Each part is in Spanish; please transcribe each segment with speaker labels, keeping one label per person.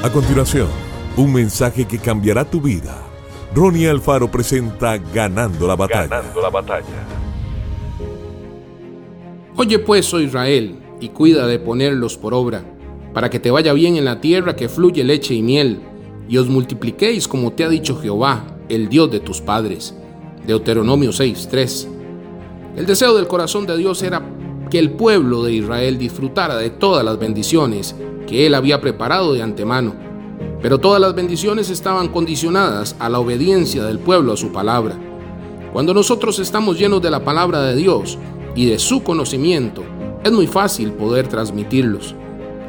Speaker 1: A continuación, un mensaje que cambiará tu vida. Ronnie Alfaro presenta Ganando la batalla.
Speaker 2: Ganando la batalla.
Speaker 3: Oye pues, oh Israel, y cuida de ponerlos por obra, para que te vaya bien en la tierra que fluye leche y miel, y os multipliquéis como te ha dicho Jehová, el Dios de tus padres. Deuteronomio 6:3. El deseo del corazón de Dios era que el pueblo de Israel disfrutara de todas las bendiciones que él había preparado de antemano. Pero todas las bendiciones estaban condicionadas a la obediencia del pueblo a su palabra. Cuando nosotros estamos llenos de la palabra de Dios y de su conocimiento, es muy fácil poder transmitirlos.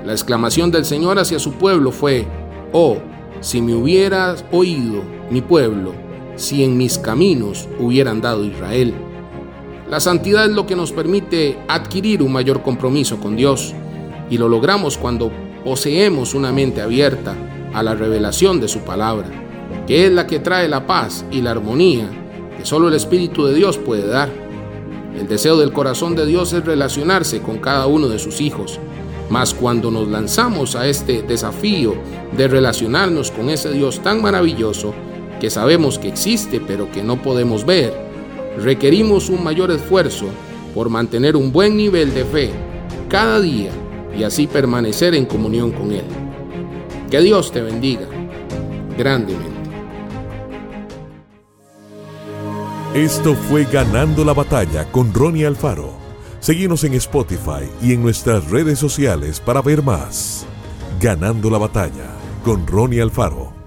Speaker 3: La exclamación del Señor hacia su pueblo fue, oh, si me hubieras oído, mi pueblo, si en mis caminos hubieran dado Israel. La santidad es lo que nos permite adquirir un mayor compromiso con Dios y lo logramos cuando poseemos una mente abierta a la revelación de su palabra, que es la que trae la paz y la armonía que solo el Espíritu de Dios puede dar. El deseo del corazón de Dios es relacionarse con cada uno de sus hijos, mas cuando nos lanzamos a este desafío de relacionarnos con ese Dios tan maravilloso que sabemos que existe pero que no podemos ver, requerimos un mayor esfuerzo por mantener un buen nivel de fe cada día y así permanecer en comunión con Él. Que Dios te bendiga grandemente.
Speaker 1: Esto fue Ganando la batalla con Ronnie Alfaro. Seguimos en Spotify y en nuestras redes sociales para ver más. Ganando la batalla con Ronnie Alfaro.